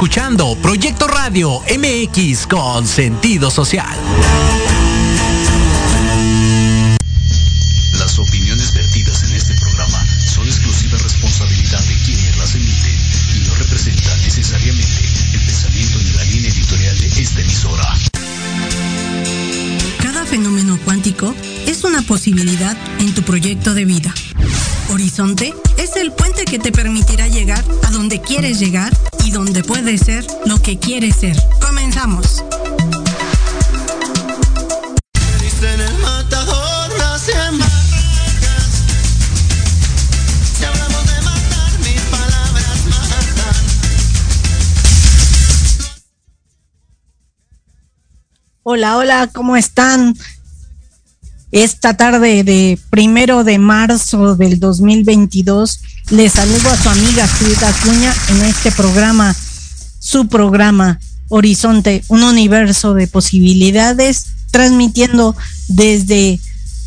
Escuchando Proyecto Radio MX con sentido social. Las opiniones vertidas en este programa son exclusiva responsabilidad de quienes las emiten y no representan necesariamente el pensamiento ni la línea editorial de esta emisora. Cada fenómeno cuántico es una posibilidad en tu proyecto de vida. Horizonte es el puente que te permitirá llegar a donde quieres llegar y donde puedes ser lo que quieres ser. Comenzamos. Hola, hola, ¿cómo están? Esta tarde de primero de marzo del 2022, les saludo a su amiga Frida Cuña en este programa, su programa Horizonte, un universo de posibilidades, transmitiendo desde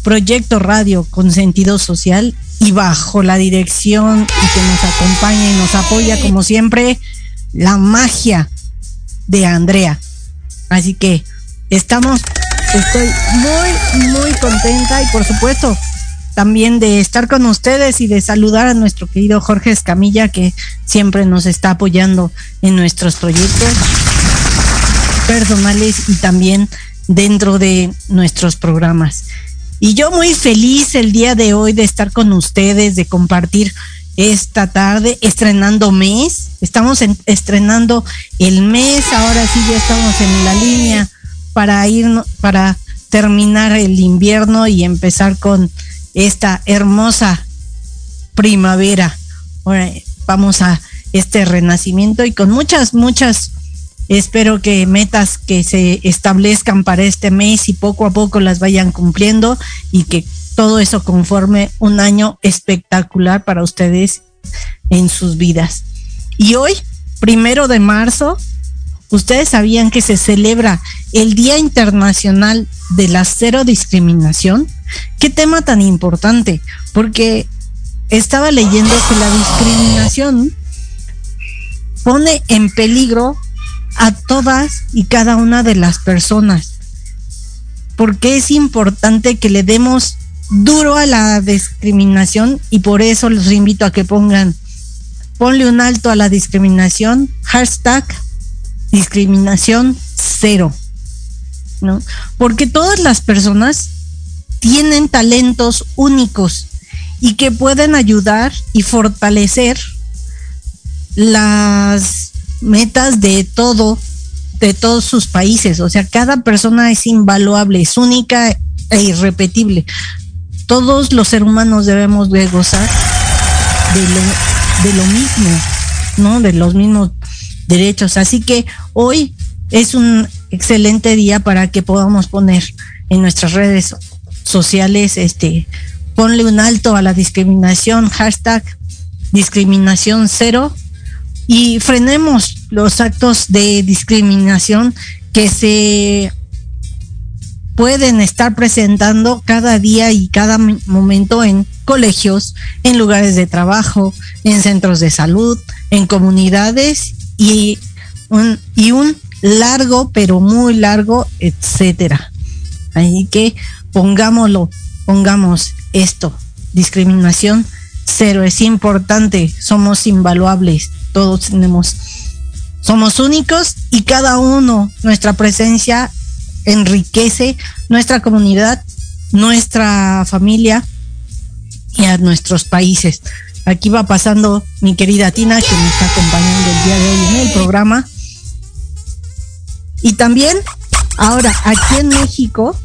Proyecto Radio con sentido social y bajo la dirección y que nos acompaña y nos apoya como siempre la magia de Andrea. Así que estamos, estoy muy, muy contenta y por supuesto también de estar con ustedes y de saludar a nuestro querido Jorge Escamilla que siempre nos está apoyando en nuestros proyectos personales y también dentro de nuestros programas. Y yo muy feliz el día de hoy de estar con ustedes, de compartir esta tarde, estrenando mes. Estamos estrenando el mes, ahora sí ya estamos en la línea para ir, para terminar el invierno y empezar con esta hermosa primavera. Ahora vamos a este renacimiento y con muchas, muchas, espero que metas que se establezcan para este mes y poco a poco las vayan cumpliendo y que todo eso conforme un año espectacular para ustedes en sus vidas. Y hoy, primero de marzo, ustedes sabían que se celebra el Día Internacional de la Cero Discriminación. Qué tema tan importante, porque estaba leyendo que la discriminación pone en peligro a todas y cada una de las personas. Porque es importante que le demos duro a la discriminación y por eso los invito a que pongan, ponle un alto a la discriminación, hashtag discriminación cero. ¿no? Porque todas las personas tienen talentos únicos y que pueden ayudar y fortalecer las metas de todo, de todos sus países. O sea, cada persona es invaluable, es única e irrepetible. Todos los seres humanos debemos de gozar de lo, de lo mismo, ¿no? De los mismos derechos. Así que hoy es un excelente día para que podamos poner en nuestras redes sociales, este, ponle un alto a la discriminación, hashtag discriminación cero y frenemos los actos de discriminación que se pueden estar presentando cada día y cada momento en colegios, en lugares de trabajo, en centros de salud, en comunidades y un, y un largo, pero muy largo, etcétera. Así que pongámoslo, pongamos esto, discriminación cero, es importante, somos invaluables, todos tenemos, somos únicos y cada uno, nuestra presencia enriquece nuestra comunidad, nuestra familia y a nuestros países. Aquí va pasando mi querida Tina, que me está acompañando el día de hoy en el programa. Y también, ahora, aquí en México,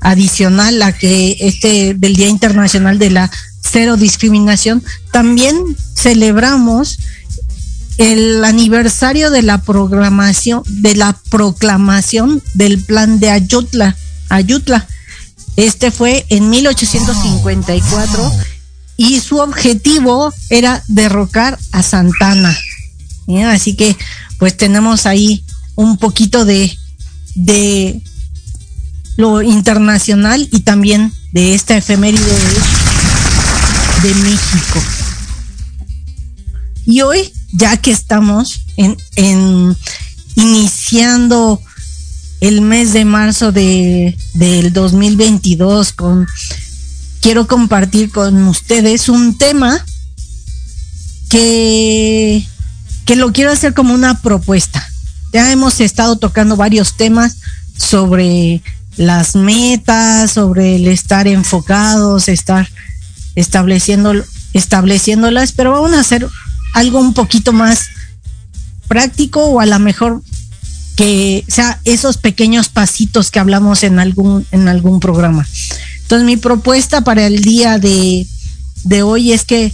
adicional a que este del Día Internacional de la Cero Discriminación, también celebramos el aniversario de la programación, de la proclamación del plan de Ayutla. Ayutla. Este fue en 1854 y su objetivo era derrocar a Santana. Así que pues tenemos ahí un poquito de, de lo internacional y también de esta efeméride de, México. Y hoy, ya que estamos en iniciando el mes de marzo de, del 2022 con quiero compartir con ustedes un tema que, que lo quiero hacer como una propuesta. Ya hemos estado tocando varios temas sobre las metas, sobre el estar enfocados, estar estableciendo, estableciéndolas, pero vamos a hacer algo un poquito más práctico o a lo mejor que sea esos pequeños pasitos que hablamos en algún, en algún programa. Entonces mi propuesta para el día de, de hoy es que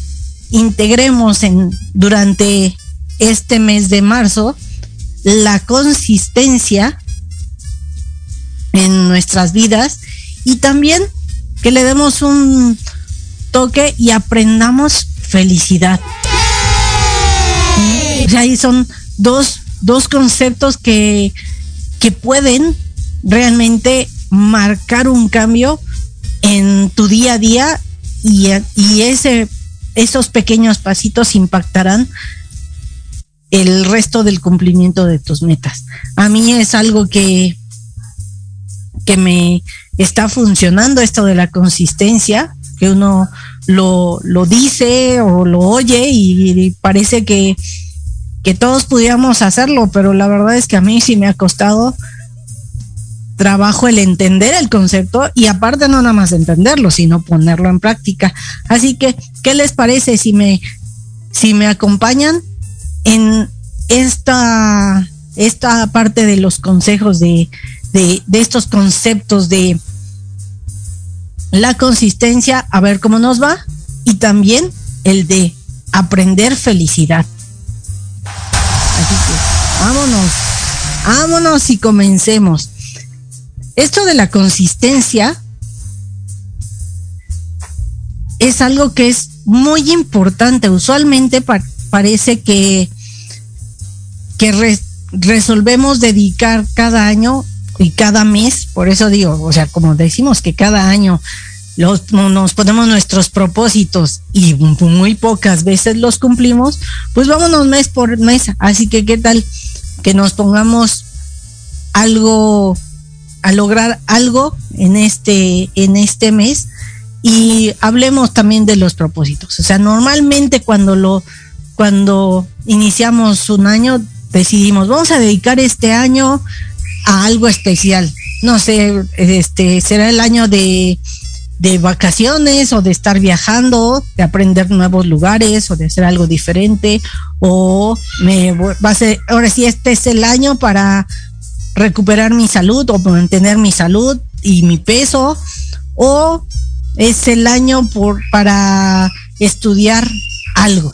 integremos en, durante este mes de marzo la consistencia en nuestras vidas y también que le demos un toque y aprendamos felicidad. Y ahí son dos, dos conceptos que, que pueden realmente marcar un cambio en tu día a día y, y ese, esos pequeños pasitos impactarán el resto del cumplimiento de tus metas. A mí es algo que, que me está funcionando esto de la consistencia, que uno lo, lo dice o lo oye y, parece que, que todos pudiéramos hacerlo, pero la verdad es que a mí sí me ha costado trabajo el entender el concepto y aparte no nada más entenderlo, sino ponerlo en práctica. Así que, ¿qué les parece si me, si me acompañan en esta, esta parte de los consejos de, de, estos conceptos de la consistencia, a ver cómo nos va, y también el de aprender felicidad. Así que vámonos, vámonos y comencemos. Esto de la consistencia es algo que es muy importante. Usualmente parece que, que resolvemos dedicar cada año y cada mes, por eso digo, o sea, como decimos que cada año los, nos ponemos nuestros propósitos y muy pocas veces los cumplimos, pues vámonos mes por mes. Así que, ¿qué tal que nos pongamos algo a lograr algo en este, en este mes y hablemos también de los propósitos. O sea, normalmente cuando lo, cuando iniciamos un año, decidimos, vamos a dedicar este año a algo especial. No sé, este será el año de, de vacaciones o de estar viajando, de aprender nuevos lugares o de hacer algo diferente o me va a ser ahora sí este es el año para recuperar mi salud o mantener mi salud y mi peso o es el año por para estudiar algo.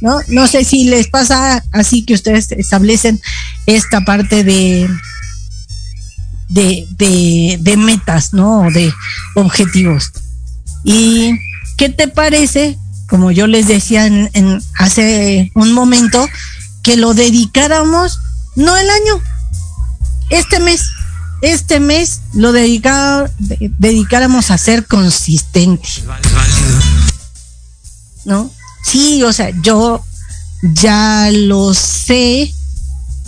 ¿No? No sé si les pasa así que ustedes establecen esta parte de de, de, metas, ¿no? De objetivos. ¿Y qué te parece? Como yo les decía en, en hace un momento, que lo dedicáramos no el año, este mes, este mes lo dedica, dedicáramos a ser consistente. ¿No? Sí, o sea, yo ya lo sé.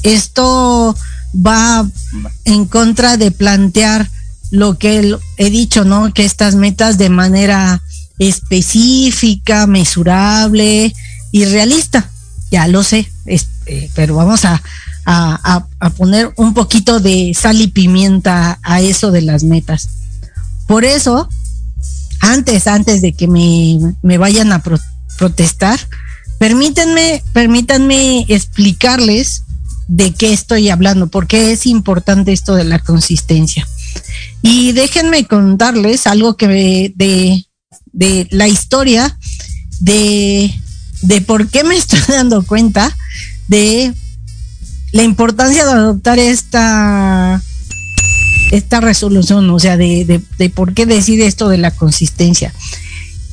Esto va en contra de plantear lo que he dicho, ¿no? Que estas metas de manera específica, mesurable y realista. Ya lo sé, eh, pero vamos a, poner un poquito de sal y pimienta a eso de las metas. Por eso, antes, antes de que me, vayan a protestar, permítanme, permítanme explicarles de qué estoy hablando, porque es importante esto de la consistencia. Y déjenme contarles algo que de, de la historia de, de por qué me estoy dando cuenta de la importancia de adoptar esta esta resolución, o sea, de, de, por qué decide esto de la consistencia.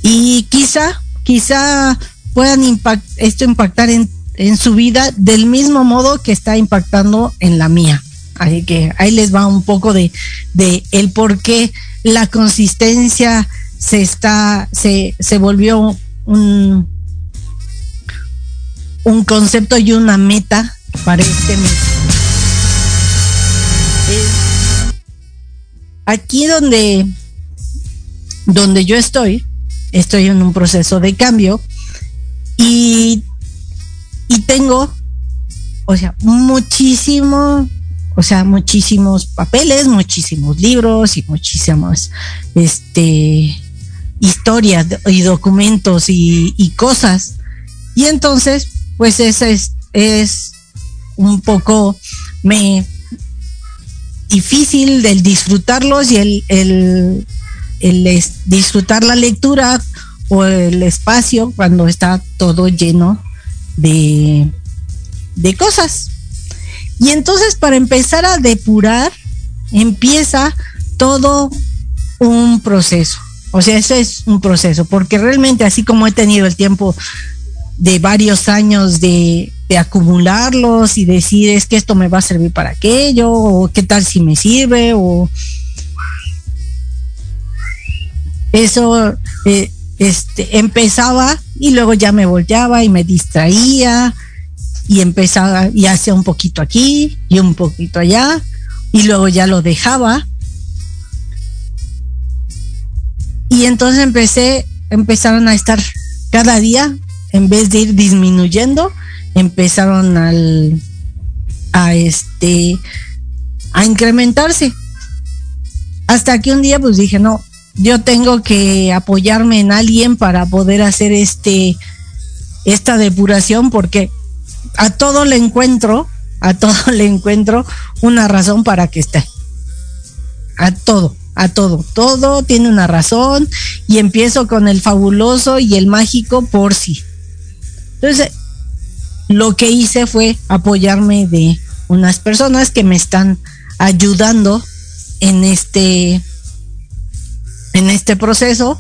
Y quizá, quizá puedan impact, esto impactar en, en su vida del mismo modo que está impactando en la mía. Así que ahí les va un poco de, de el por qué la consistencia se está, se, se volvió un, un concepto y una meta para este mes. aquí donde, donde yo estoy, estoy en un proceso de cambio y, y tengo, o sea, muchísimo, o sea, muchísimos papeles, muchísimos libros y muchísimas, este, historias y documentos y, cosas. Y entonces, pues es, es un poco, me difícil del disfrutarlos y el, el, el disfrutar la lectura o el espacio cuando está todo lleno de, de cosas. Y entonces para empezar a depurar, empieza todo un proceso. O sea, eso es un proceso, porque realmente así como he tenido el tiempo de varios años de, acumularlos y decir es que esto me va a servir para aquello, o qué tal si me sirve, o eso eh, este, empezaba y luego ya me volteaba y me distraía y empezaba y hacía un poquito aquí y un poquito allá y luego ya lo dejaba y entonces empecé empezaron a estar cada día en vez de ir disminuyendo, empezaron al, a este, a incrementarse. Hasta que un día pues dije, no, yo tengo que apoyarme en alguien para poder hacer este, esta depuración porque a todo le encuentro, a todo le encuentro una razón para que esté. A todo, a todo. Todo tiene una razón y empiezo con el fabuloso y el mágico por sí. Entonces, lo que hice fue apoyarme de unas personas que me están ayudando en este en este proceso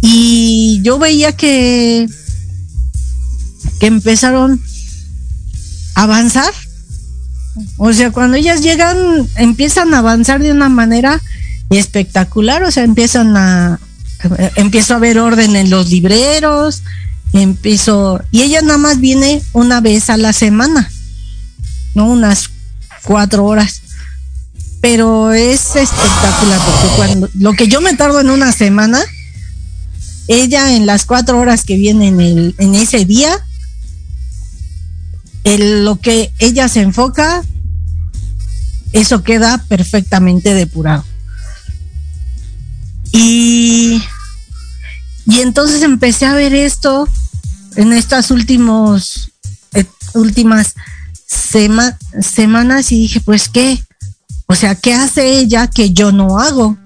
y yo veía que que empezaron a avanzar o sea cuando ellas llegan empiezan a avanzar de una manera espectacular o sea empiezan a empiezo a ver orden en los libreros empiezo, y ella nada más viene una vez a la semana, ¿no? Unas cuatro horas. Pero es espectacular porque cuando lo que yo me tardo en una semana, ella en las cuatro horas que viene en, ese día, el, lo que ella se enfoca, eso queda perfectamente depurado. Y y entonces empecé a ver esto en estas últimos, eh, últimas semanas y dije, pues qué, o sea, ¿qué hace ella que yo no hago?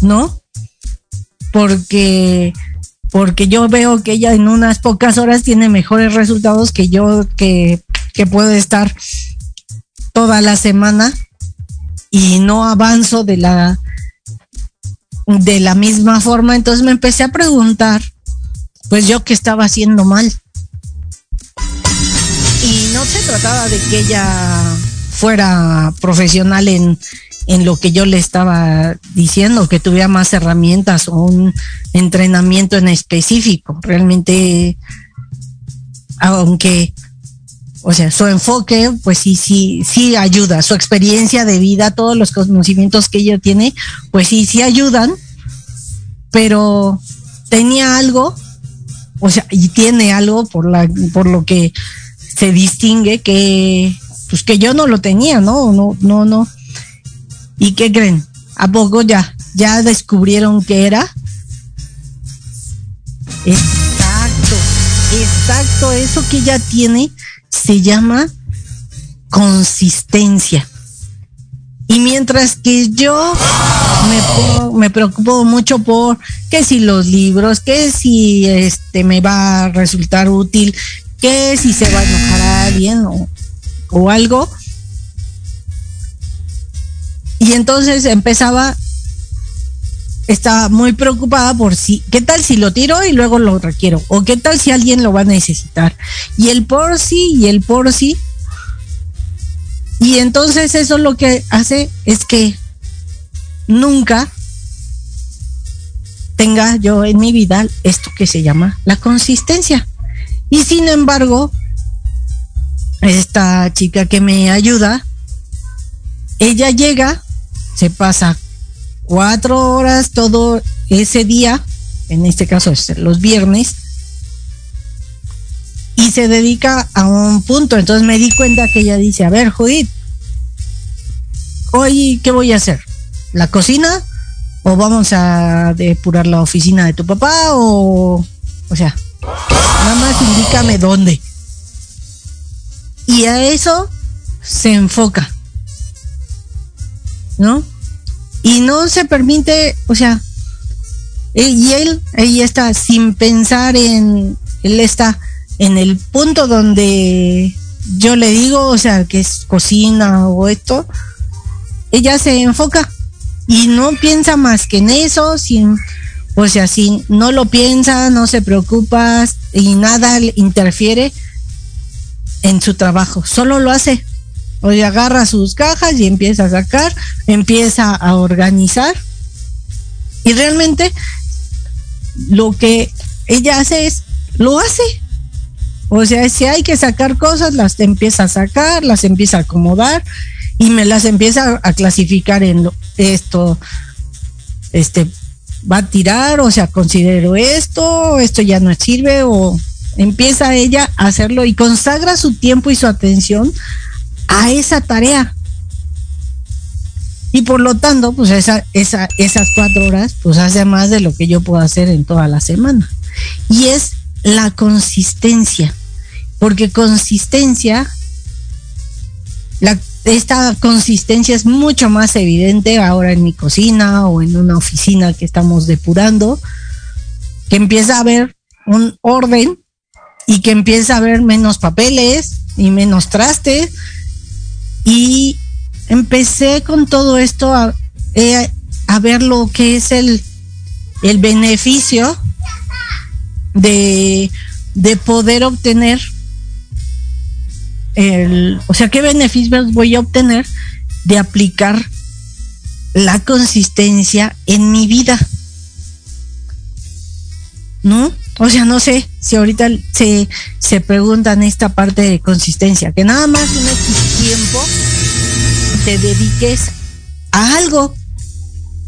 ¿No? Porque, porque yo veo que ella en unas pocas horas tiene mejores resultados que yo que, que puedo estar toda la semana y no avanzo de la de la misma forma, entonces me empecé a preguntar, pues yo qué estaba haciendo mal. Y no se trataba de que ella fuera profesional en, en lo que yo le estaba diciendo, que tuviera más herramientas o un entrenamiento en específico. Realmente, aunque, o sea, su enfoque, pues sí, sí, sí ayuda. Su experiencia de vida, todos los conocimientos que ella tiene, pues sí, sí ayudan, pero tenía algo, o sea, y tiene algo por la, por lo que se distingue que, pues que yo no lo tenía, ¿no? No, no, no. ¿Y qué creen? ¿A poco ya, ya descubrieron qué era? Exacto, exacto, eso que ella tiene se llama consistencia. Y mientras que yo me, me preocupo mucho por que si los libros, que si este me va a resultar útil, que si se va a enojar a alguien o, o algo. Y entonces empezaba, estaba muy preocupada por si, ¿qué tal si lo tiro y luego lo requiero? ¿O qué tal si alguien lo va a necesitar? Y el por sí y el por sí y entonces eso lo que hace es que nunca tenga yo en mi vida esto que se llama la consistencia. Y sin embargo, esta chica que me ayuda, ella llega, se pasa cuatro horas todo ese día, en este caso es los viernes, y se dedica a un punto. Entonces me di cuenta que ella dice, a ver, Judith, hoy, ¿qué voy a hacer? ¿La cocina? ¿O vamos a depurar la oficina de tu papá? O, o sea, nada más indícame dónde. Y a eso se enfoca. ¿No? Y no se permite, o sea, e, y él, ella está sin pensar en, él está en el punto donde yo le digo, o sea, que es cocina o esto, ella se enfoca y no piensa más que en eso, sin, o sea, si no lo piensa, no se preocupa y nada interfiere en su trabajo, solo lo hace. O agarra sus cajas y empieza a sacar, empieza a organizar. Y realmente lo que ella hace es, lo hace. O sea, si hay que sacar cosas, las empieza a sacar, las empieza a acomodar y me las empieza a clasificar en esto, este, va a tirar, o sea, considero esto, esto ya no sirve, o empieza ella a hacerlo y consagra su tiempo y su atención a esa tarea. Y por lo tanto, pues esa, esa, esas cuatro horas, pues hace más de lo que yo puedo hacer en toda la semana. Y es la consistencia, porque consistencia, esta consistencia es mucho más evidente ahora en mi cocina o en una oficina que estamos depurando, que empieza a haber un orden y que empieza a haber menos papeles y menos trastes y empecé con todo esto a, eh, a ver lo que es el, el beneficio de, de poder obtener el, o sea, qué beneficios voy a obtener de aplicar la consistencia en mi vida. ¿No? O sea, no sé si ahorita se, se preguntan esta parte de consistencia, que nada más en este tiempo te dediques a algo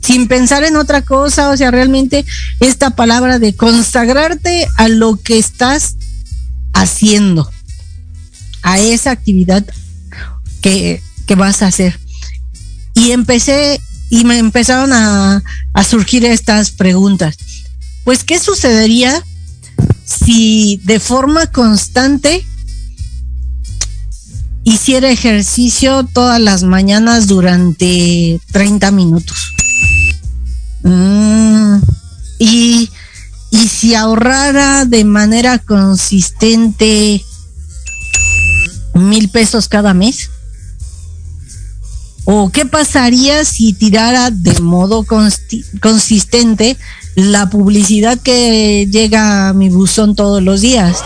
sin pensar en otra cosa, o sea, realmente esta palabra de consagrarte a lo que estás haciendo, a esa actividad que, que vas a hacer. Y empecé, y me empezaron a, a surgir estas preguntas. Pues, ¿qué sucedería si de forma constante hiciera ejercicio todas las mañanas durante 30 minutos. Mm, y, y si ahorrara de manera consistente mil pesos cada mes. ¿O qué pasaría si tirara de modo consistente la publicidad que llega a mi buzón todos los días?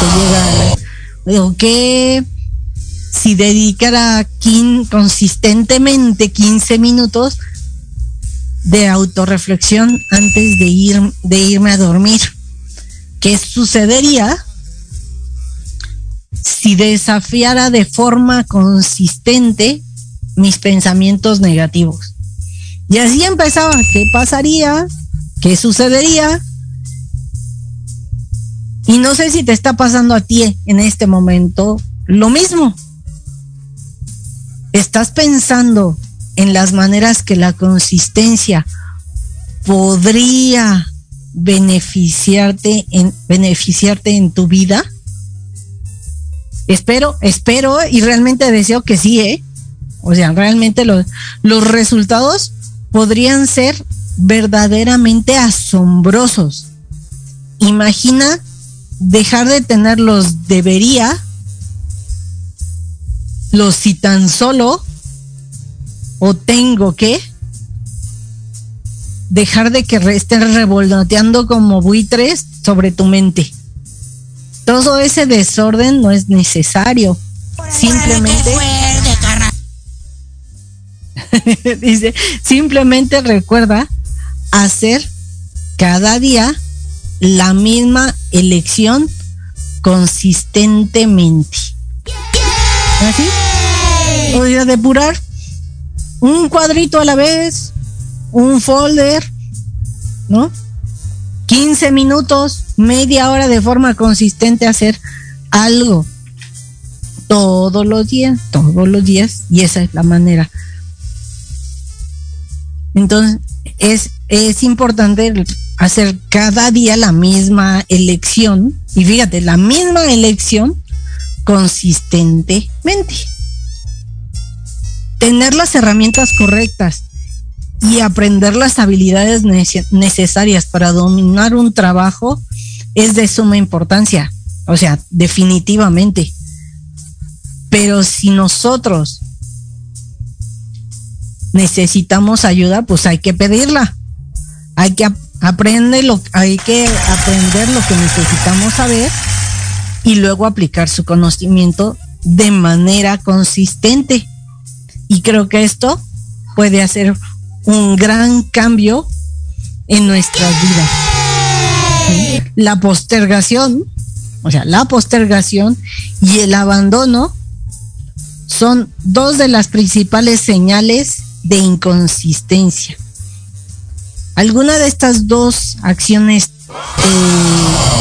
Que llega, ¿O qué si dedicara consistentemente 15 minutos de autorreflexión antes de, ir, de irme a dormir. ¿Qué sucedería si desafiara de forma consistente mis pensamientos negativos? Y así empezaba, ¿qué pasaría? ¿Qué sucedería? Y no sé si te está pasando a ti en este momento lo mismo estás pensando en las maneras que la consistencia podría beneficiarte en beneficiarte en tu vida? Espero, espero y realmente deseo que sí, ¿eh? O sea, realmente los, los resultados podrían ser verdaderamente asombrosos. Imagina dejar de tener los debería los si tan solo o tengo que dejar de que estén revoloteando como buitres sobre tu mente. Todo ese desorden no es necesario. Simplemente dice, simplemente recuerda hacer cada día la misma elección consistentemente. Así. Sea, depurar un cuadrito a la vez, un folder, ¿no? 15 minutos, media hora de forma consistente hacer algo. Todos los días, todos los días, y esa es la manera. Entonces, es, es importante hacer cada día la misma elección, y fíjate, la misma elección consistentemente. Tener las herramientas correctas y aprender las habilidades necesarias para dominar un trabajo es de suma importancia. O sea, definitivamente. Pero si nosotros necesitamos ayuda, pues hay que pedirla. Hay que aprender lo, hay que aprender lo que necesitamos saber y luego aplicar su conocimiento de manera consistente. Y creo que esto puede hacer un gran cambio en nuestras vidas. La postergación, o sea, la postergación y el abandono son dos de las principales señales de inconsistencia. ¿Alguna de estas dos acciones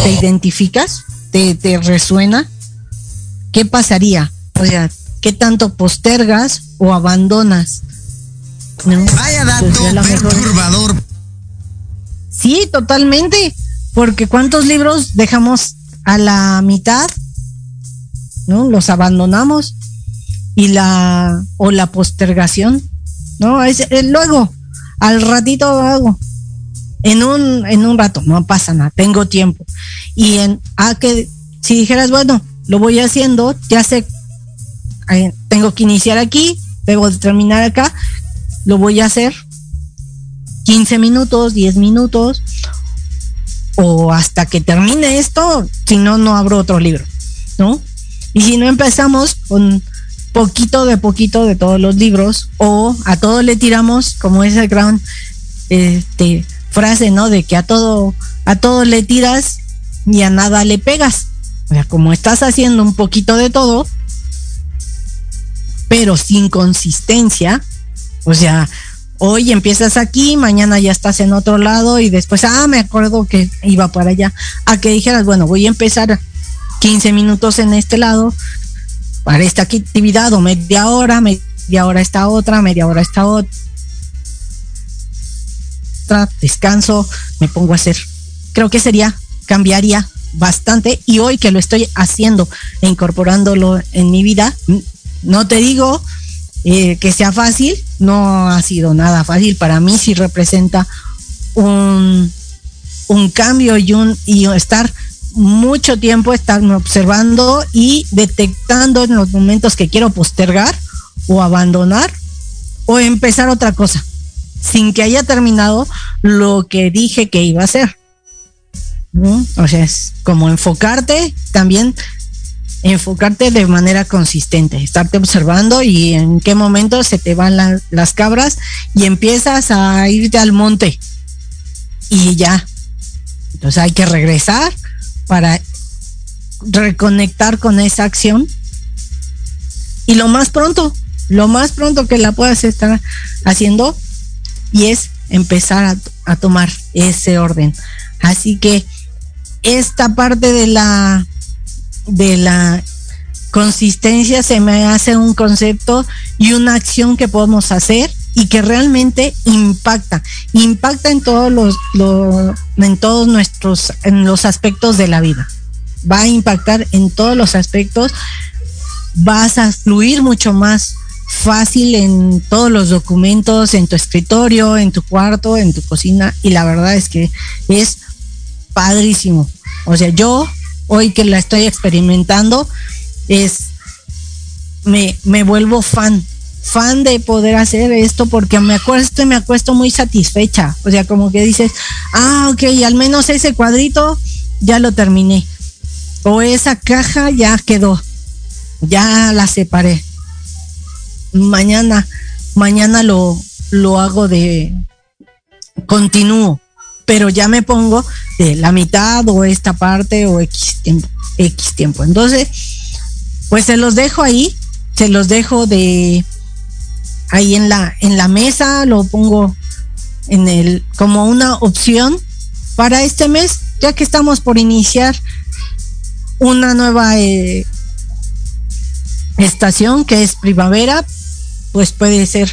te identificas? te, resuena, ¿qué pasaría? O sea, ¿qué tanto postergas o abandonas? Vaya dato perturbador. Sí, totalmente. Porque ¿cuántos libros dejamos a la mitad? ¿No? Los abandonamos. Y la, o la postergación, ¿no? Es, eh, luego, al ratito hago en un, en un rato, no pasa nada, tengo tiempo. Y en, a que, si dijeras, bueno, lo voy haciendo, ya sé, tengo que iniciar aquí, debo de terminar acá, lo voy a hacer 15 minutos, 10 minutos, o hasta que termine esto, si no, no abro otro libro, ¿no? Y si no empezamos con poquito de poquito de todos los libros, o a todo le tiramos, como ese gran, este, frase, ¿no? De que a todo, a todo le tiras y a nada le pegas. O sea, como estás haciendo un poquito de todo, pero sin consistencia, o sea, hoy empiezas aquí, mañana ya estás en otro lado y después, ah, me acuerdo que iba para allá, a que dijeras, bueno, voy a empezar 15 minutos en este lado para esta actividad o media hora, media hora esta otra, media hora esta otra descanso, me pongo a hacer. Creo que sería, cambiaría bastante y hoy que lo estoy haciendo e incorporándolo en mi vida, no te digo eh, que sea fácil, no ha sido nada fácil, para mí sí representa un, un cambio y, un, y estar mucho tiempo estar observando y detectando en los momentos que quiero postergar o abandonar o empezar otra cosa sin que haya terminado lo que dije que iba a hacer. O sea, es como enfocarte también, enfocarte de manera consistente, estarte observando y en qué momento se te van las cabras y empiezas a irte al monte y ya. Entonces hay que regresar para reconectar con esa acción y lo más pronto, lo más pronto que la puedas estar haciendo y es empezar a, tomar ese orden. Así que esta parte de la de la consistencia se me hace un concepto y una acción que podemos hacer y que realmente impacta, impacta en todos los, en todos nuestros en los aspectos de la vida. Va a impactar en todos los aspectos, vas a fluir mucho más fácil en todos los documentos, en tu escritorio, en tu cuarto, en tu cocina, y la verdad es que es padrísimo. O sea, yo hoy que la estoy experimentando, es me, me vuelvo fan, fan de poder hacer esto porque me acuesto y me acuesto muy satisfecha. O sea, como que dices, ah, ok, al menos ese cuadrito ya lo terminé. O esa caja ya quedó, ya la separé mañana, mañana lo, lo hago de continúo, pero ya me pongo de la mitad o esta parte o X tiempo, X tiempo. Entonces, pues se los dejo ahí se los dejo de ahí en la en la mesa, lo pongo en el como una opción para este mes, ya que estamos por iniciar una nueva eh, estación que es primavera, pues puede ser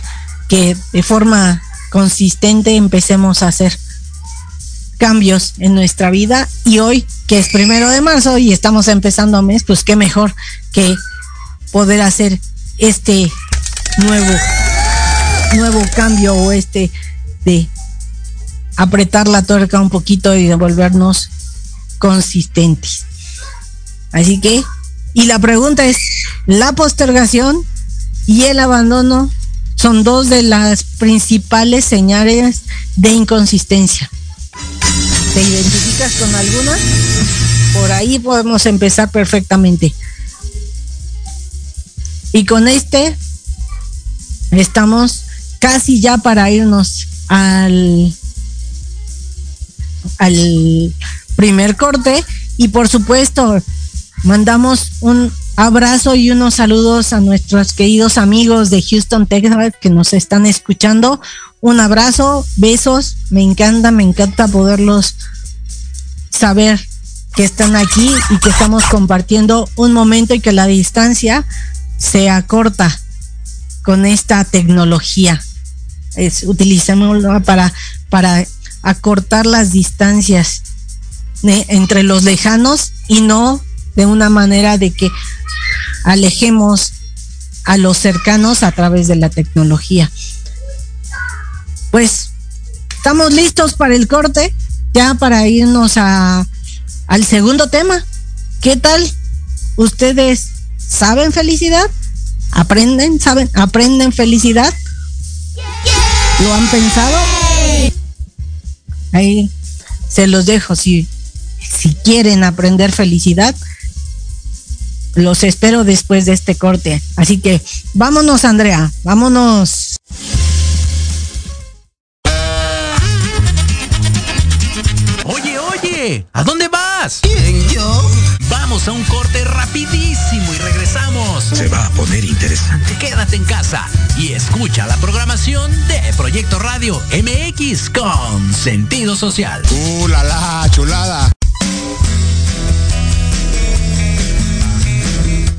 que de forma consistente empecemos a hacer cambios en nuestra vida y hoy que es primero de marzo y estamos empezando mes, pues qué mejor que poder hacer este nuevo nuevo cambio o este de apretar la tuerca un poquito y devolvernos consistentes. Así que, y la pregunta es, la postergación y el abandono son dos de las principales señales de inconsistencia. ¿Te identificas con alguna? Por ahí podemos empezar perfectamente. Y con este estamos casi ya para irnos al al primer corte y por supuesto mandamos un abrazo y unos saludos a nuestros queridos amigos de Houston, Texas que nos están escuchando. Un abrazo, besos, me encanta, me encanta poderlos saber que están aquí y que estamos compartiendo un momento y que la distancia se acorta con esta tecnología. Es, utilicémoslo para, para acortar las distancias entre los lejanos y no de una manera de que alejemos a los cercanos a través de la tecnología. Pues estamos listos para el corte, ya para irnos a, al segundo tema. ¿Qué tal? ¿Ustedes saben felicidad? ¿Aprenden? ¿Saben? ¿Aprenden felicidad? ¿Lo han pensado? Ahí se los dejo. Si, si quieren aprender felicidad, los espero después de este corte. Así que vámonos, Andrea, vámonos. Oye, oye, ¿a dónde vas? ¿Quién, yo? Vamos a un corte rapidísimo y regresamos. Se va a poner interesante. Quédate en casa y escucha la programación de Proyecto Radio MX con sentido social. ¡Uh, la, la chulada!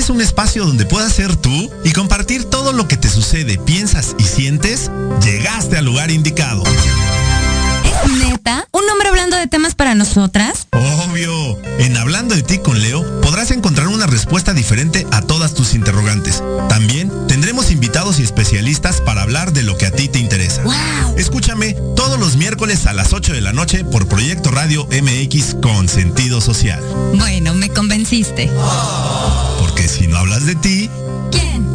¿Quieres un espacio donde puedas ser tú y compartir todo lo que te sucede, piensas y sientes? Llegaste al lugar indicado. ¿Es neta? ¿Un hombre hablando de temas para nosotras? Obvio. En Hablando de ti con Leo podrás encontrar una respuesta diferente a todas tus interrogantes. También tendremos invitados y especialistas para hablar de lo que a ti te interesa. ¡Wow! Escúchame todos los miércoles a las 8 de la noche por Proyecto Radio MX con sentido social. Bueno, me convenciste. No hablas de ti, ¿Quién?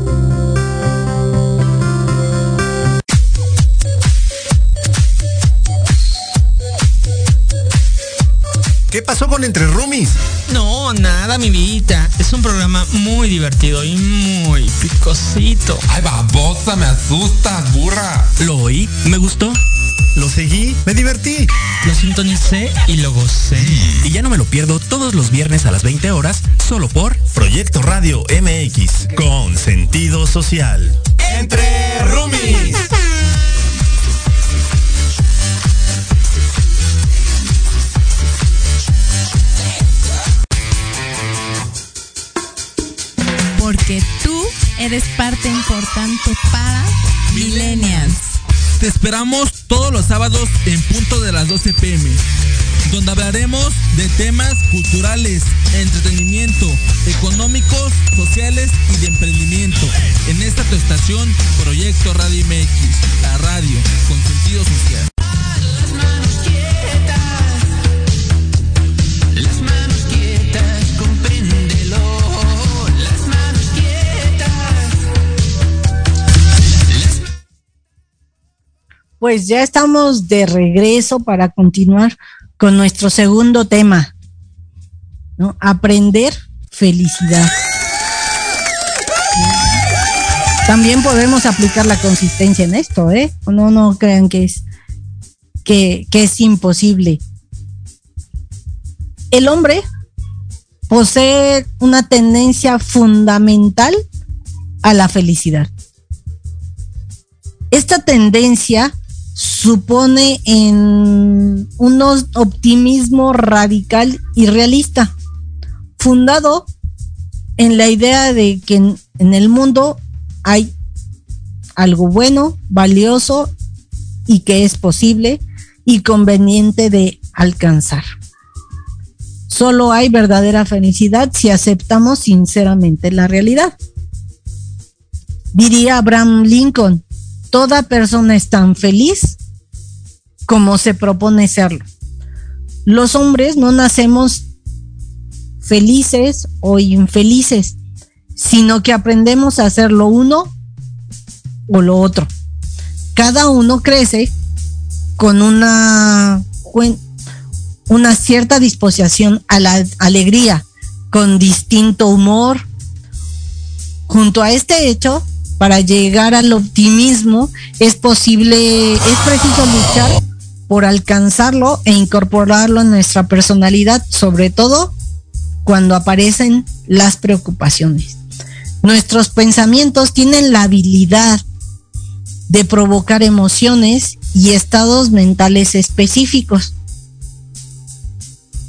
¿qué pasó con Entre Roomies? No, nada, mi vida. Es un programa muy divertido y muy picosito. Ay, babosa, me asustas, burra. Lo oí, me gustó. Lo seguí, me divertí. Lo sintonicé y lo gocé. Y ya no me lo pierdo todos los viernes a las 20 horas, solo por Proyecto Radio MX con sentido social. Entre roomies. Porque tú eres parte importante para Millennials. Te esperamos todos los sábados en punto de las 12 pm, donde hablaremos de temas culturales, entretenimiento, económicos, sociales y de emprendimiento. En esta tu estación, Proyecto Radio MX, la radio con sentido social. Pues ya estamos de regreso para continuar con nuestro segundo tema, ¿no? Aprender felicidad. También podemos aplicar la consistencia en esto, ¿eh? No, no crean que es, que, que es imposible. El hombre posee una tendencia fundamental a la felicidad. Esta tendencia supone en un optimismo radical y realista, fundado en la idea de que en, en el mundo hay algo bueno, valioso y que es posible y conveniente de alcanzar. Solo hay verdadera felicidad si aceptamos sinceramente la realidad. Diría Abraham Lincoln, toda persona es tan feliz como se propone serlo. Los hombres no nacemos felices o infelices, sino que aprendemos a hacer lo uno o lo otro. Cada uno crece con una, una cierta disposición a la alegría, con distinto humor. Junto a este hecho, para llegar al optimismo es posible, es preciso luchar por alcanzarlo e incorporarlo en nuestra personalidad, sobre todo cuando aparecen las preocupaciones. Nuestros pensamientos tienen la habilidad de provocar emociones y estados mentales específicos.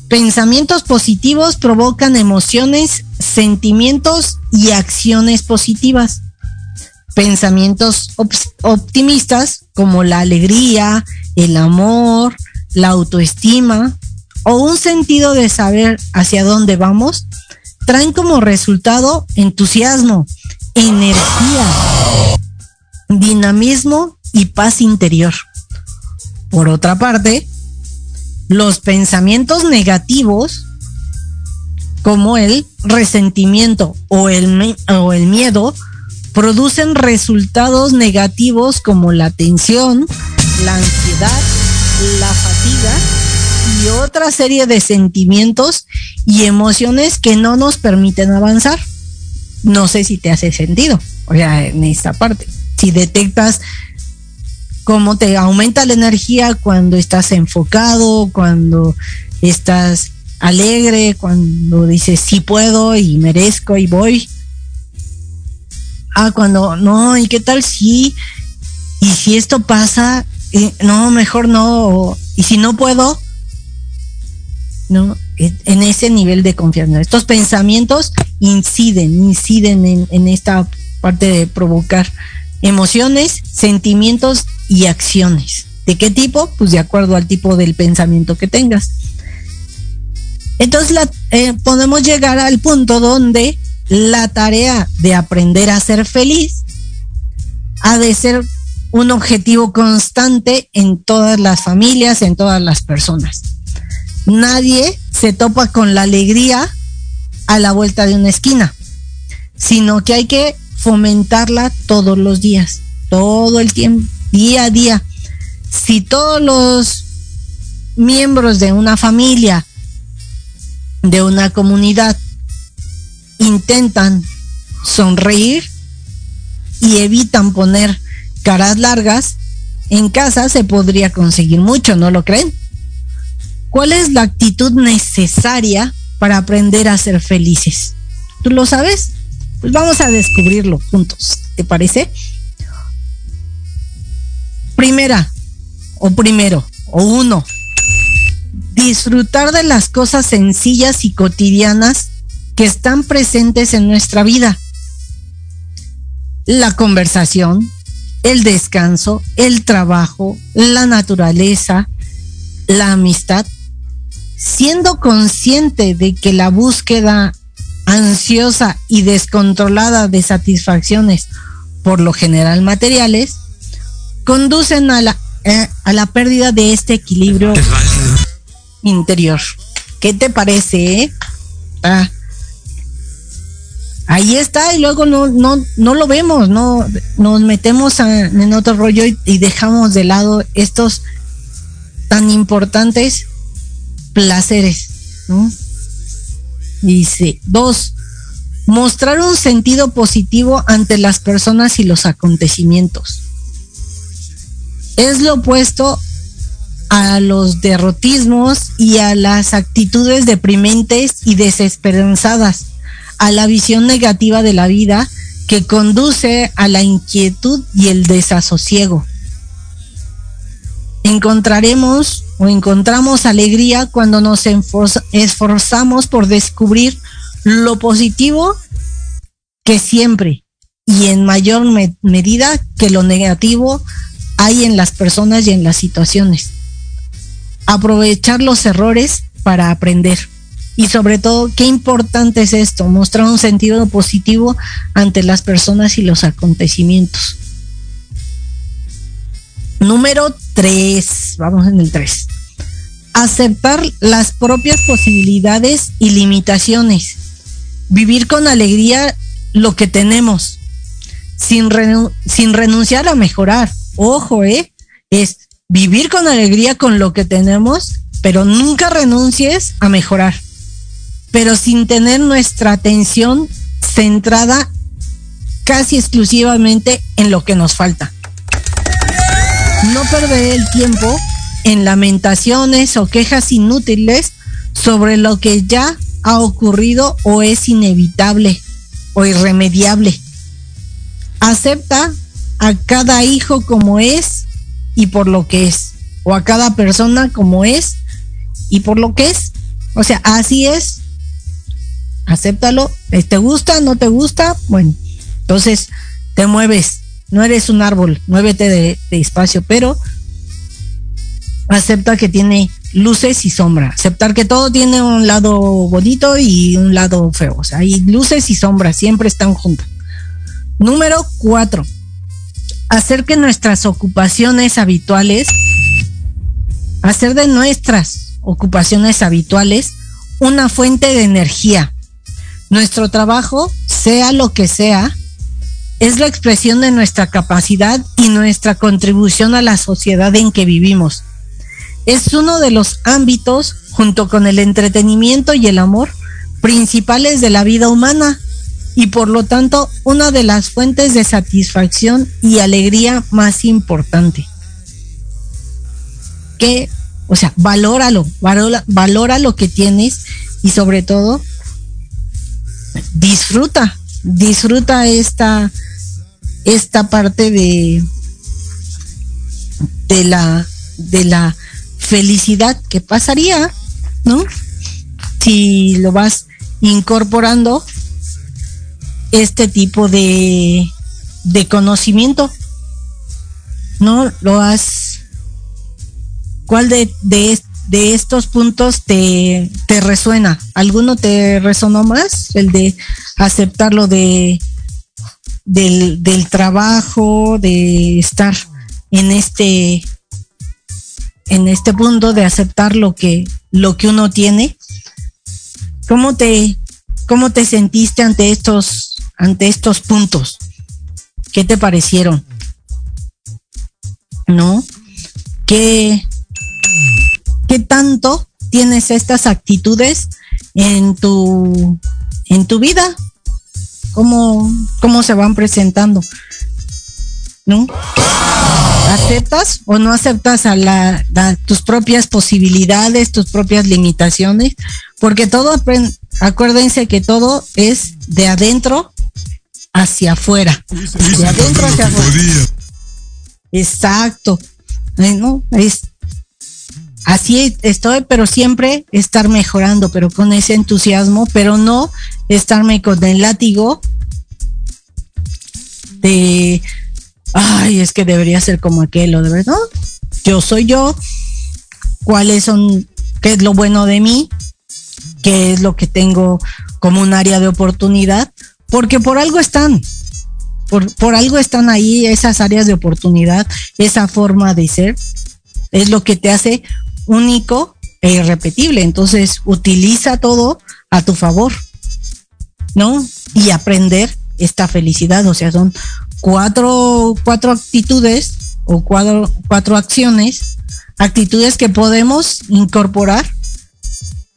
Pensamientos positivos provocan emociones, sentimientos y acciones positivas. Pensamientos optimistas como la alegría, el amor, la autoestima o un sentido de saber hacia dónde vamos traen como resultado entusiasmo, energía, dinamismo y paz interior. Por otra parte, los pensamientos negativos, como el resentimiento o el, o el miedo, producen resultados negativos como la tensión, la ansiedad, la fatiga y otra serie de sentimientos y emociones que no nos permiten avanzar. No sé si te hace sentido, o sea, en esta parte. Si detectas cómo te aumenta la energía cuando estás enfocado, cuando estás alegre, cuando dices sí puedo y merezco y voy. Ah, cuando no, ¿y qué tal si? Y si esto pasa, eh, no, mejor no. Y si no puedo, ¿no? En ese nivel de confianza. Estos pensamientos inciden, inciden en, esta parte de provocar emociones, sentimientos y acciones. ¿De qué tipo? Pues de acuerdo al tipo del pensamiento que tengas. Entonces eh, podemos llegar al punto donde la tarea de aprender a ser feliz ha de ser un objetivo constante en todas las familias, en todas las personas. Nadie se topa con la alegría a la vuelta de una esquina, sino que hay que fomentarla todos los días, todo el tiempo, día a día. Si todos los miembros de una familia, de una comunidad, intentan sonreír y evitan poner caras largas, en casa se podría conseguir mucho, ¿no lo creen? ¿Cuál es la actitud necesaria para aprender a ser felices? ¿Tú lo sabes? Pues vamos a descubrirlo juntos, ¿te parece? Primera, o primero, o uno, disfrutar de las cosas sencillas y cotidianas que están presentes en nuestra vida. La conversación, el descanso, el trabajo, la naturaleza, la amistad, siendo consciente de que la búsqueda ansiosa y descontrolada de satisfacciones, por lo general materiales, conducen a la, eh, a la pérdida de este equilibrio interior. ¿Qué te parece? Eh? Ah. Ahí está y luego no, no, no lo vemos, no nos metemos a- en otro rollo y, y dejamos de lado estos tan importantes placeres, ¿no? Dice, dos, mostrar un sentido positivo ante las personas y los acontecimientos. Es lo opuesto a los derrotismos y a las actitudes deprimentes y desesperanzadas, a la visión negativa de la vida que conduce a la inquietud y el desasosiego. Encontraremos o encontramos alegría cuando nos esforzamos por descubrir lo positivo que siempre y en mayor me- medida que lo negativo hay en las personas y en las situaciones. Aprovechar los errores para aprender. Y sobre todo, qué importante es esto, mostrar un sentido positivo ante las personas y los acontecimientos. Número 3, vamos en el 3. Aceptar las propias posibilidades y limitaciones. Vivir con alegría lo que tenemos, sin, sin renunciar a mejorar. Ojo, ¿eh? Es vivir con alegría con lo que tenemos, pero nunca renuncies a mejorar. Pero sin tener nuestra atención centrada casi exclusivamente en lo que nos falta. No perder el tiempo en lamentaciones o quejas inútiles sobre lo que ya ha ocurrido o es inevitable o irremediable. Acepta a cada hijo como es y por lo que es, o a cada persona como es y por lo que es. O sea, así es. Acéptalo. Eh, ¿Te gusta? ¿No te gusta? Bueno, entonces te mueves. No eres un árbol, muévete de, espacio, pero acepta que tiene luces y sombras. Aceptar que todo tiene un lado bonito y un lado feo. O sea, hay luces y sombras, siempre están juntas. Número cuatro. Hacer que nuestras ocupaciones habituales, hacer de nuestras ocupaciones habituales una fuente de energía. Nuestro trabajo, sea lo que sea, es la expresión de nuestra capacidad y nuestra contribución a la sociedad en que vivimos. Es uno de los ámbitos, junto con el entretenimiento y el amor, principales de la vida humana y por lo tanto una de las fuentes de satisfacción y alegría más importante. Que, o sea, valóralo, valora, valora lo que tienes y sobre todo disfruta, disfruta esta, esta parte de, de la, de la felicidad que pasaría, ¿no? Si lo vas incorporando este tipo de, de conocimiento, ¿no? Lo has, ¿cuál de, de, de estos puntos te, te resuena? ¿Alguno te resonó más? El de aceptar lo de del, del trabajo, de estar en este en este punto de aceptar lo que lo que uno tiene. ¿Cómo te cómo te sentiste ante estos ante estos puntos? ¿Qué te parecieron? ¿No? ¿Qué qué tanto tienes estas actitudes en tu en tu vida? ¿Cómo cómo se van presentando? ¿No? ¿Aceptas o no aceptas a la, tus propias posibilidades, tus propias limitaciones? Porque todo, acuérdense que todo es de adentro hacia afuera. De adentro hacia afuera. Exacto. Ay, no, es así estoy, pero siempre estar mejorando, pero con ese entusiasmo, pero no estarme con el látigo de ay, es que debería ser como aquel o de verdad. Yo soy yo. ¿Cuáles son, qué es lo bueno de mí? ¿Qué es lo que tengo como un área de oportunidad? Porque por algo están. Por, por algo están ahí esas áreas de oportunidad, esa forma de ser. Es lo que te hace único e irrepetible. Entonces, utiliza todo a tu favor. ¿No? y aprender esta felicidad. O sea, son cuatro, cuatro actitudes o cuatro, cuatro acciones, actitudes que podemos incorporar,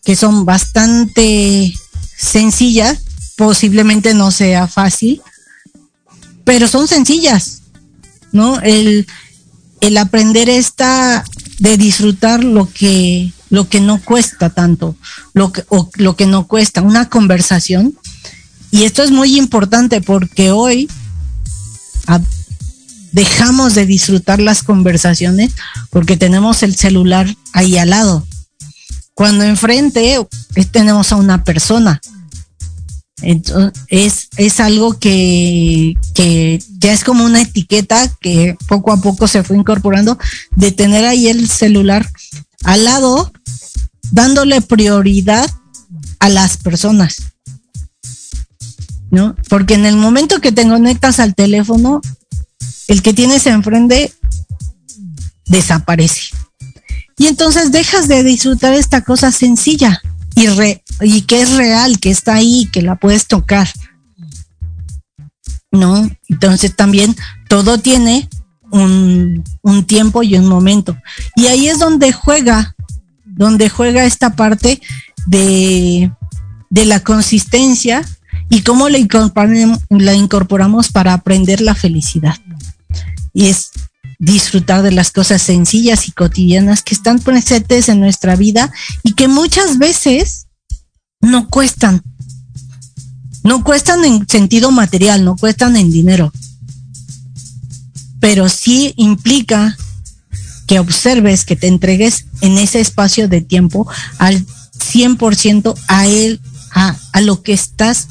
que son bastante sencillas, posiblemente no sea fácil, pero son sencillas, ¿no? El, el aprender esta de disfrutar lo que lo que no cuesta tanto, lo que o lo que no cuesta una conversación. Y esto es muy importante porque hoy dejamos de disfrutar las conversaciones porque tenemos el celular ahí al lado. Cuando enfrente eh, tenemos a una persona. Entonces, es, es algo que, que ya es como una etiqueta que poco a poco se fue incorporando de tener ahí el celular al lado, dándole prioridad a las personas. ¿No? Porque en el momento que te conectas al teléfono, el que tienes enfrente desaparece. Y entonces dejas de disfrutar esta cosa sencilla y, re- y que es real, que está ahí, que la puedes tocar. ¿No? Entonces también todo tiene un, un tiempo y un momento. Y ahí es donde juega, donde juega esta parte de, de la consistencia y cómo la incorporamos, la incorporamos para aprender la felicidad. Y es disfrutar de las cosas sencillas y cotidianas que están presentes en nuestra vida y que muchas veces no cuestan. No cuestan en sentido material, no cuestan en dinero. Pero sí implica que observes, que te entregues en ese espacio de tiempo al 100% a él, a, a lo que estás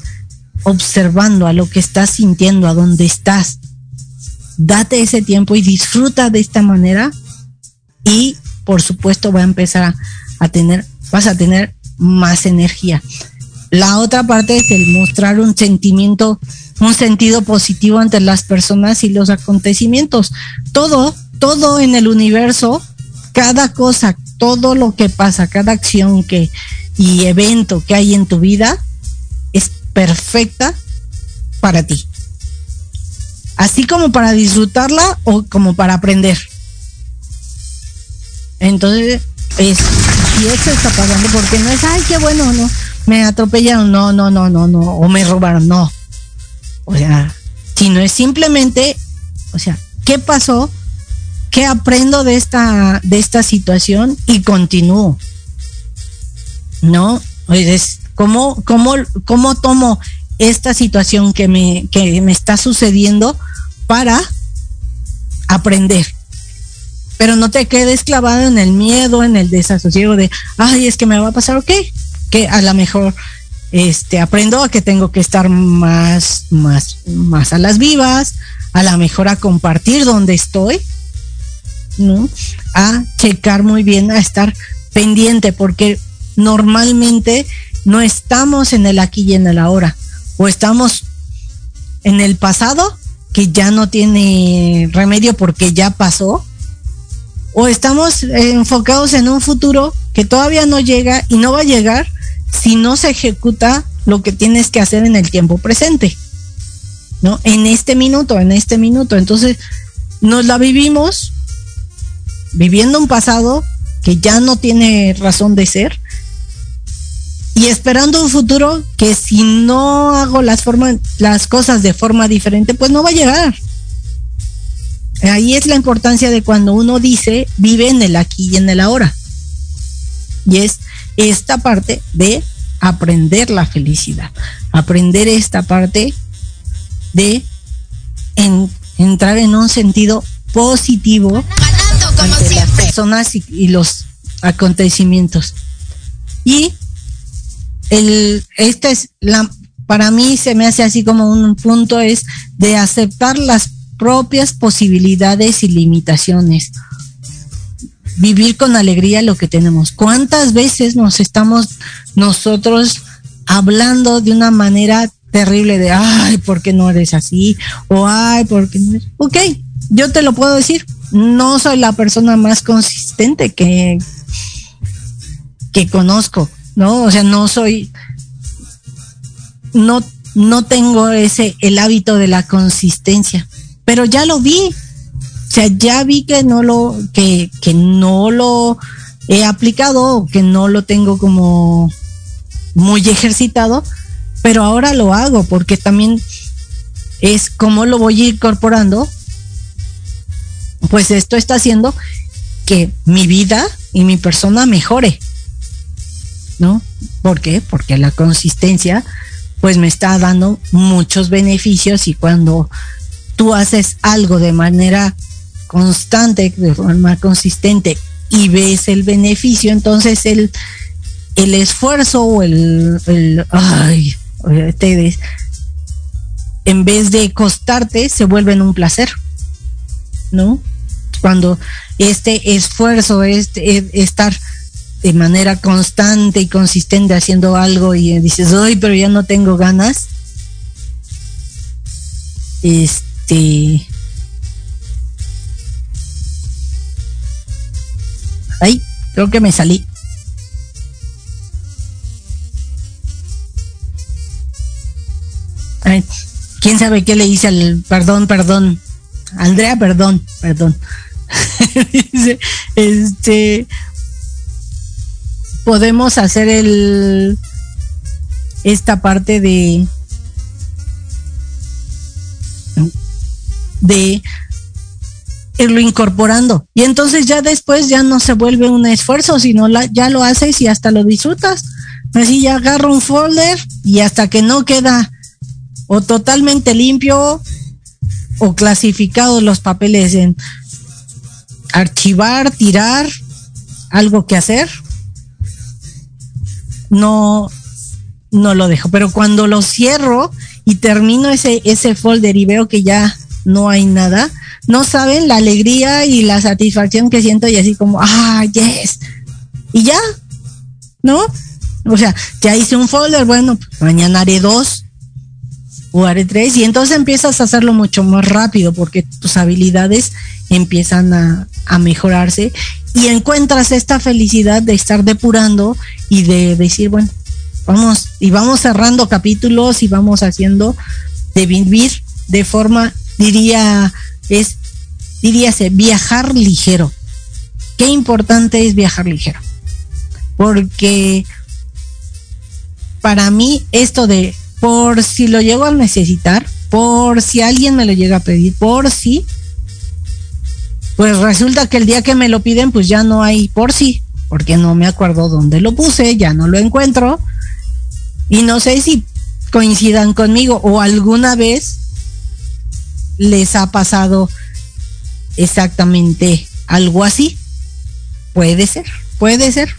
observando, a lo que estás sintiendo, a donde estás date ese tiempo y disfruta de esta manera y por supuesto va a empezar a, tener, vas a tener más energía. La otra parte es el mostrar un sentimiento, un sentido positivo ante las personas y los acontecimientos. Todo, todo en el universo, cada cosa, todo lo que pasa, cada acción que y evento que hay en tu vida es perfecta para ti así como para disfrutarla o como para aprender. Entonces, es, si eso está pasando, porque no es, ay, qué bueno, no, me atropellaron, no, no, no, no, no, o me robaron, no. O sea, sino es simplemente, o sea, ¿qué pasó? ¿Qué aprendo de esta, de esta situación y continúo? ¿No? Es, ¿cómo, cómo, cómo tomo esta situación que me, que me está sucediendo para aprender. Pero no te quedes clavado en el miedo, en el desasosiego de, ay, es que me va a pasar, ok, que a lo mejor este aprendo a que tengo que estar más, más, más a las vivas, a lo mejor a compartir donde estoy, ¿no? A checar muy bien, a estar pendiente, porque normalmente no estamos en el aquí y en el ahora o estamos en el pasado que ya no tiene remedio porque ya pasó, o estamos enfocados en un futuro que todavía no llega y no va a llegar si no se ejecuta lo que tienes que hacer en el tiempo presente, ¿no? En este minuto, en este minuto. Entonces, nos la vivimos viviendo un pasado que ya no tiene razón de ser, y esperando un futuro que si no hago las formas, las cosas de forma diferente, pues no va a llegar. Ahí es la importancia de cuando uno dice vive en el aquí y en el ahora. Y es esta parte de aprender la felicidad, aprender esta parte de en- entrar en un sentido positivo ante las personas y, y los acontecimientos. Y el, esta es la, para mí se me hace así como un punto es de aceptar las propias posibilidades y limitaciones. Vivir con alegría lo que tenemos. ¿Cuántas veces nos estamos nosotros hablando de una manera terrible de, ay, ¿por qué no eres así? O, ay, ¿por qué no eres? Ok, yo te lo puedo decir. No soy la persona más consistente que, que conozco, ¿no? O sea, no soy, no no tengo ese, el hábito de la consistencia, pero ya lo vi. O sea, ya vi que no lo, que, que no lo he aplicado, que no lo tengo como muy ejercitado, pero ahora lo hago porque también es como lo voy incorporando. Pues esto está haciendo que mi vida y mi persona mejore. ¿No? ¿Por qué? Porque la consistencia pues me está dando muchos beneficios y cuando tú haces algo de manera constante, de forma consistente y ves el beneficio, entonces el, el esfuerzo o el, el ay, ustedes, en vez de costarte, se vuelven un placer, ¿no? Cuando este esfuerzo, este, estar de manera constante y consistente haciendo algo y dices, hoy pero ya no tengo ganas. Este. Ay, creo que me salí. Ay, ¿Quién sabe qué le hice al... Perdón, perdón. Andrea, perdón, perdón. este podemos hacer el esta parte de de irlo incorporando. Y entonces ya después ya no se vuelve un esfuerzo sino la, ya lo haces y hasta lo disfrutas. Así ya agarro un folder y hasta que no queda o totalmente limpio o clasificado los papeles en archivar tirar algo que hacer no, no lo dejo. Pero cuando lo cierro y termino ese, ese folder y veo que ya no hay nada, no saben la alegría y la satisfacción que siento y así como, ah, yes. Y ya, ¿no? O sea, ya hice un folder, bueno, mañana haré dos o haré tres y entonces empiezas a hacerlo mucho más rápido porque tus habilidades empiezan a, a mejorarse y encuentras esta felicidad de estar depurando y de decir, bueno, vamos y vamos cerrando capítulos y vamos haciendo de vivir de forma, diría, es, diríase, viajar ligero. Qué importante es viajar ligero. Porque para mí esto de por si lo llego a necesitar, por si alguien me lo llega a pedir, por si, pues resulta que el día que me lo piden, pues ya no hay por sí, porque no me acuerdo dónde lo puse, ya no lo encuentro. Y no sé si coincidan conmigo o alguna vez les ha pasado exactamente algo así. Puede ser, puede ser.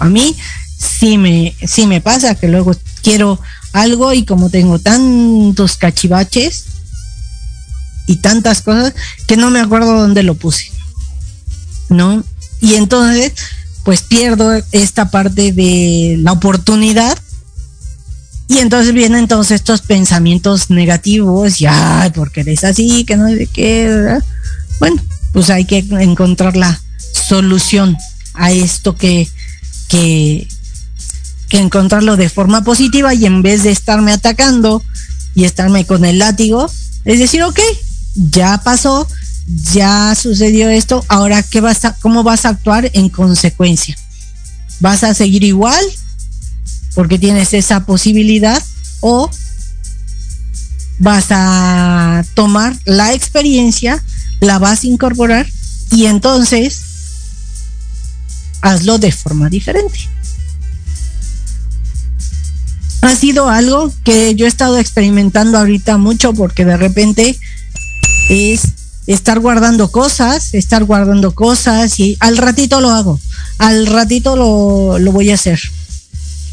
A mí sí me, sí me pasa que luego quiero algo y como tengo tantos cachivaches, y tantas cosas que no me acuerdo dónde lo puse. ¿No? Y entonces, pues pierdo esta parte de la oportunidad. Y entonces vienen todos estos pensamientos negativos, ya, porque eres así, que no sé qué. Bueno, pues hay que encontrar la solución a esto que, que, que encontrarlo de forma positiva y en vez de estarme atacando y estarme con el látigo, es decir, ok, ya pasó, ya sucedió esto, ahora qué vas a, cómo vas a actuar en consecuencia. ¿Vas a seguir igual porque tienes esa posibilidad o vas a tomar la experiencia, la vas a incorporar y entonces hazlo de forma diferente. Ha sido algo que yo he estado experimentando ahorita mucho porque de repente es estar guardando cosas, estar guardando cosas y al ratito lo hago, al ratito lo, lo voy a hacer,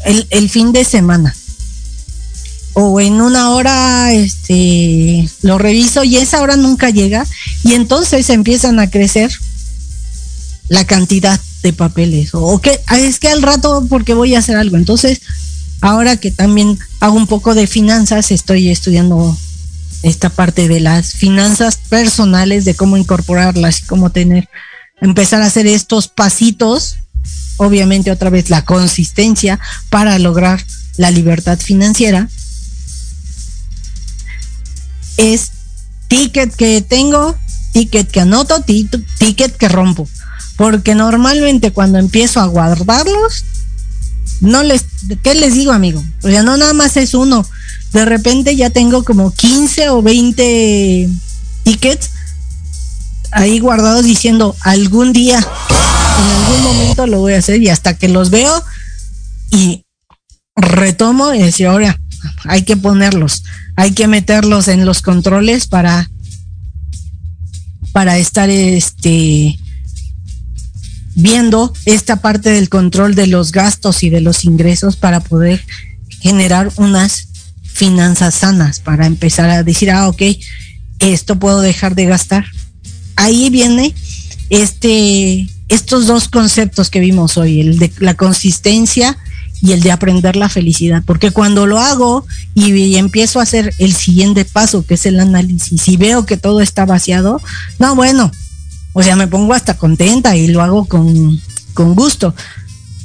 el, el, fin de semana. O en una hora este, lo reviso y esa hora nunca llega y entonces empiezan a crecer la cantidad de papeles. O que es que al rato porque voy a hacer algo. Entonces, ahora que también hago un poco de finanzas, estoy estudiando esta parte de las finanzas personales, de cómo incorporarlas cómo tener, empezar a hacer estos pasitos, obviamente otra vez la consistencia para lograr la libertad financiera, es ticket que tengo, ticket que anoto, ti- ticket que rompo. Porque normalmente cuando empiezo a guardarlos, no les, ¿qué les digo, amigo? O sea, no nada más es uno. De repente ya tengo como 15 o 20 tickets ahí guardados diciendo algún día, en algún momento lo voy a hacer y hasta que los veo y retomo y decir, ahora hay que ponerlos, hay que meterlos en los controles para para estar este viendo esta parte del control de los gastos y de los ingresos para poder generar unas finanzas sanas, para empezar a decir, ah, ok, esto puedo dejar de gastar. Ahí viene este, estos dos conceptos que vimos hoy, el de la consistencia y el de aprender la felicidad, porque cuando lo hago y, empiezo a hacer el siguiente paso, que es el análisis, y veo que todo está vaciado, no, bueno, o sea, me pongo hasta contenta y lo hago con, con gusto.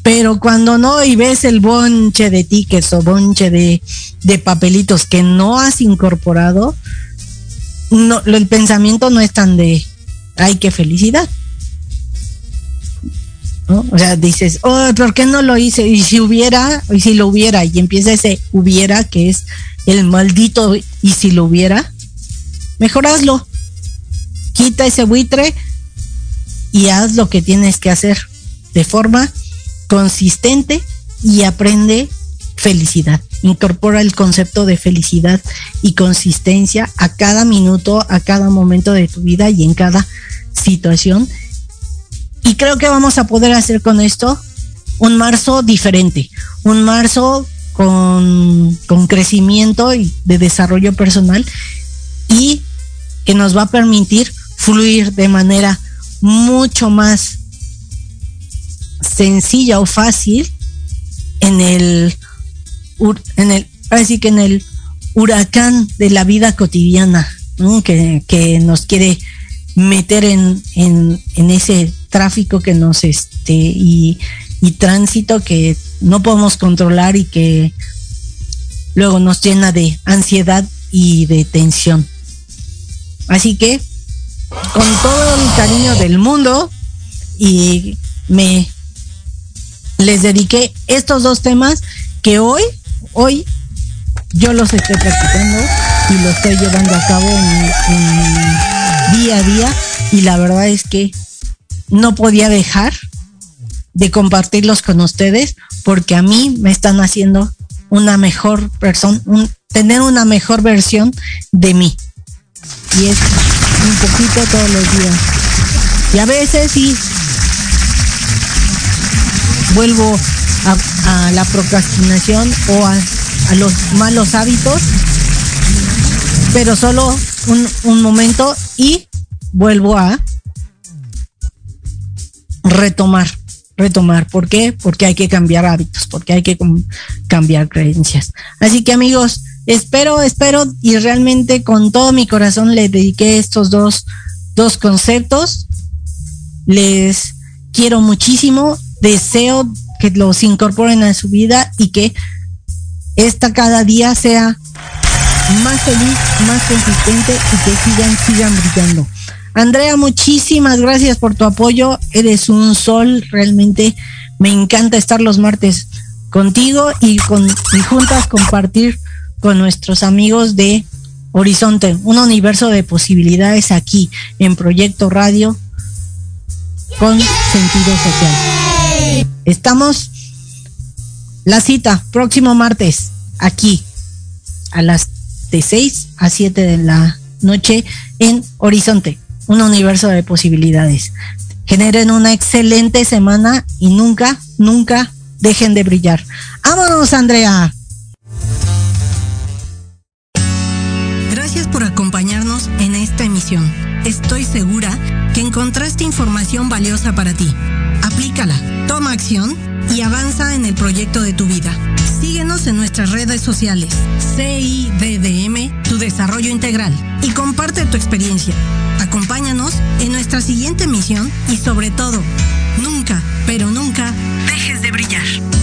Pero cuando no y ves el bonche de tickets o bonche de, de papelitos que no has incorporado, no, el pensamiento no es tan de, ay, qué felicidad. O sea, dices, oh, ¿por qué no lo hice? Y si hubiera, y si lo hubiera, y empieza ese hubiera, que es el maldito, y si lo hubiera, mejor hazlo. Quita ese buitre y haz lo que tienes que hacer de forma consistente y aprende felicidad. Incorpora el concepto de felicidad y consistencia a cada minuto, a cada momento de tu vida y en cada situación. Y creo que vamos a poder hacer con esto un marzo diferente, un marzo con, con crecimiento y de desarrollo personal y que nos va a permitir fluir de manera mucho más sencilla o fácil en el en el ahora sí que en el huracán de la vida cotidiana que, que nos quiere meter en, en, en ese tráfico que nos este y, y tránsito que no podemos controlar y que luego nos llena de ansiedad y de tensión. Así que con todo el cariño del mundo y me les dediqué estos dos temas que hoy, hoy yo los estoy practicando y lo estoy llevando a cabo en, en día a día y la verdad es que no podía dejar de compartirlos con ustedes porque a mí me están haciendo una mejor persona, un- tener una mejor versión de mí. Y es un poquito todos los días. Y a veces sí vuelvo a, la procrastinación o a, a los malos hábitos, pero solo un, un momento y vuelvo a retomar, retomar. ¿Por qué? Porque hay que cambiar hábitos, porque hay que cambiar creencias. Así que amigos, espero, espero y realmente con todo mi corazón le dediqué estos dos, dos conceptos. Les quiero muchísimo, deseo que los incorporen a su vida y que esta cada día sea más feliz, más consistente y que sigan, sigan brillando. Andrea, muchísimas gracias por tu apoyo. Eres un sol, realmente me encanta estar los martes contigo y con y juntas compartir con nuestros amigos de Horizonte, un universo de posibilidades aquí en Proyecto Radio con sentido social. Estamos la cita próximo martes aquí a las de 6 a 7 de la noche en Horizonte, un universo de posibilidades. Generen una excelente semana y nunca, nunca dejen de brillar. ¡Vámonos, Andrea! Gracias por acompañarnos en esta emisión. Estoy segura encontraste información valiosa para ti. Aplícala, toma acción y avanza en el proyecto de tu vida. Síguenos en nuestras redes sociales, CIDDM, tu desarrollo integral, y comparte tu experiencia. Acompáñanos en nuestra siguiente misión y sobre todo, nunca, pero nunca, dejes de brillar.